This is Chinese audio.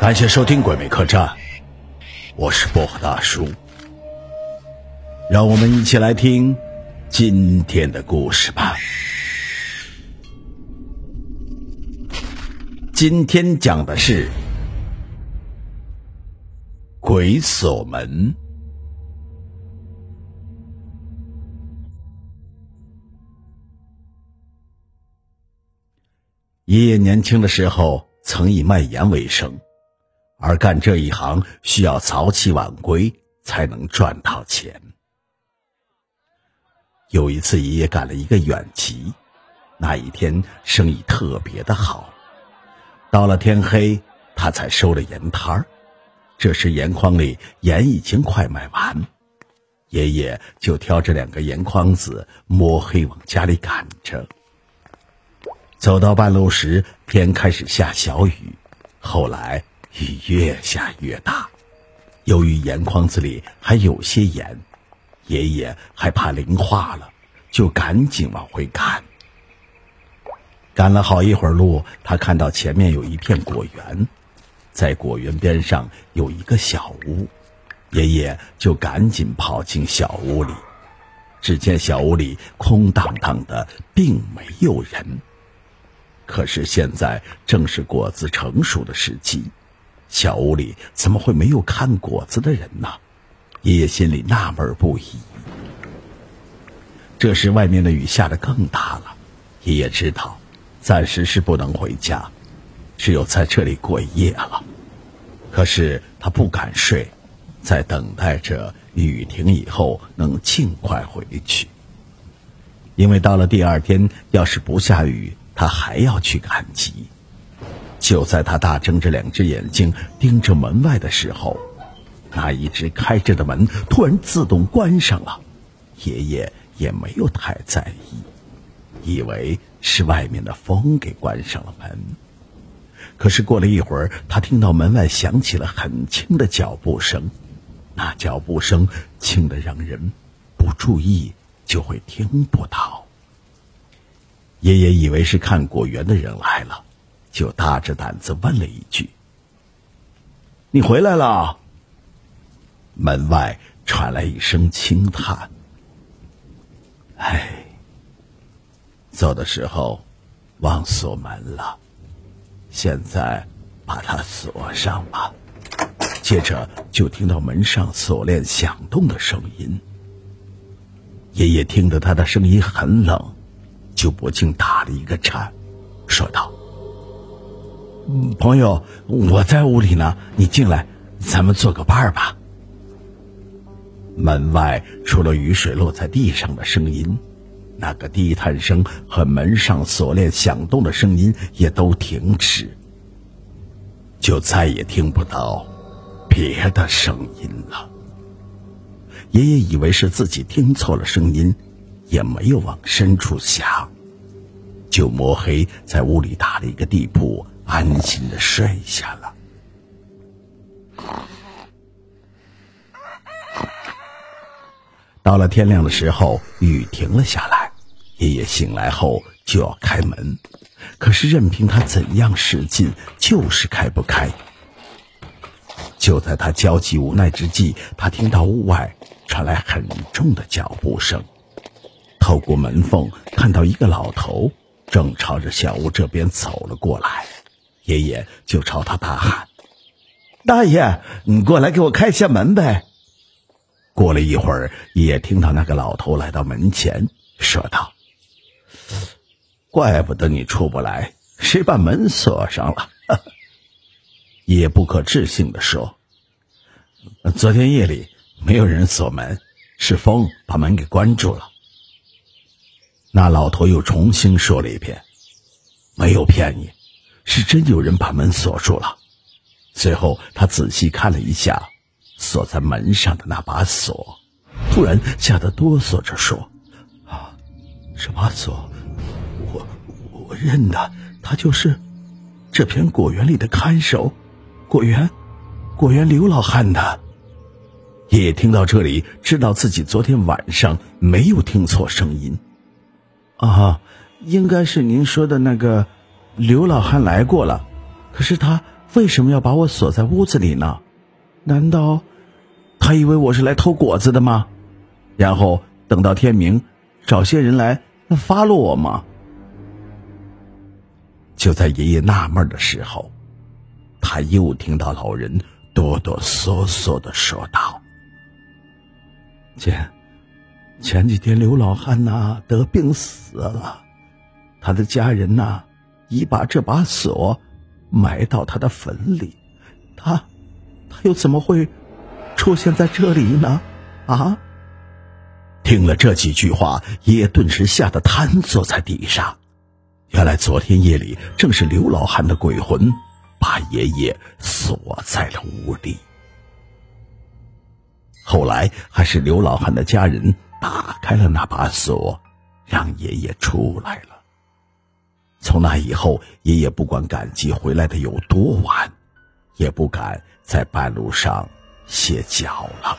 感谢收听《鬼魅客栈》，我是薄荷大叔。让我们一起来听今天的故事吧。今天讲的是鬼锁门。爷爷年轻的时候曾以卖盐为生，而干这一行需要早起晚归才能赚到钱。有一次，爷爷赶了一个远集，那一天生意特别的好。到了天黑，他才收了盐摊儿。这时盐筐里盐已经快卖完，爷爷就挑着两个盐筐子，摸黑往家里赶着。走到半路时，天开始下小雨，后来雨越下越大。由于盐筐子里还有些盐，爷爷害怕淋化了，就赶紧往回赶。赶了好一会儿路，他看到前面有一片果园，在果园边上有一个小屋，爷爷就赶紧跑进小屋里。只见小屋里空荡荡的，并没有人。可是现在正是果子成熟的时机，小屋里怎么会没有看果子的人呢？爷爷心里纳闷不已。这时外面的雨下得更大了，爷爷知道，暂时是不能回家，只有在这里过夜了。可是他不敢睡，在等待着雨停以后能尽快回去，因为到了第二天，要是不下雨。他还要去赶集。就在他大睁着两只眼睛盯着门外的时候，那一直开着的门突然自动关上了。爷爷也没有太在意，以为是外面的风给关上了门。可是过了一会儿，他听到门外响起了很轻的脚步声，那脚步声轻的让人不注意就会听不到。爷爷以为是看果园的人来了，就大着胆子问了一句：“你回来了？”门外传来一声轻叹：“哎，走的时候忘锁门了，现在把它锁上吧。”接着就听到门上锁链响动的声音。爷爷听着他的声音很冷。就不禁打了一个颤，说道：“朋友，我在屋里呢，你进来，咱们做个伴儿吧。”门外除了雨水落在地上的声音，那个低叹声和门上锁链响动的声音也都停止，就再也听不到别的声音了。爷爷以为是自己听错了声音。也没有往深处想，就摸黑在屋里打了一个地铺，安心的睡下了。到了天亮的时候，雨停了下来，爷爷醒来后就要开门，可是任凭他怎样使劲，就是开不开。就在他焦急无奈之际，他听到屋外传来很重的脚步声。透过门缝看到一个老头正朝着小屋这边走了过来，爷爷就朝他大喊：“大爷，你过来给我开下门呗！”过了一会儿，爷爷听到那个老头来到门前，说道：“怪不得你出不来，谁把门锁上了？” 爷爷不可置信的说：“昨天夜里没有人锁门，是风把门给关住了。”那老头又重新说了一遍：“没有骗你，是真有人把门锁住了。”随后他仔细看了一下锁在门上的那把锁，突然吓得哆嗦着说：“啊，这把锁，我我认得，他就是这片果园里的看守，果园，果园刘老汉的。”爷爷听到这里，知道自己昨天晚上没有听错声音。啊，应该是您说的那个刘老汉来过了，可是他为什么要把我锁在屋子里呢？难道他以为我是来偷果子的吗？然后等到天明，找些人来发落我吗？就在爷爷纳闷的时候，他又听到老人哆哆嗦嗦的说道：“姐前几天刘老汉呐得病死了，他的家人呐已把这把锁埋到他的坟里，他他又怎么会出现在这里呢？啊！”听了这几句话，爷爷顿时吓得瘫坐在地上。原来昨天夜里，正是刘老汉的鬼魂把爷爷锁在了屋里。后来还是刘老汉的家人打开了那把锁，让爷爷出来了。从那以后，爷爷不管赶集回来的有多晚，也不敢在半路上歇脚了。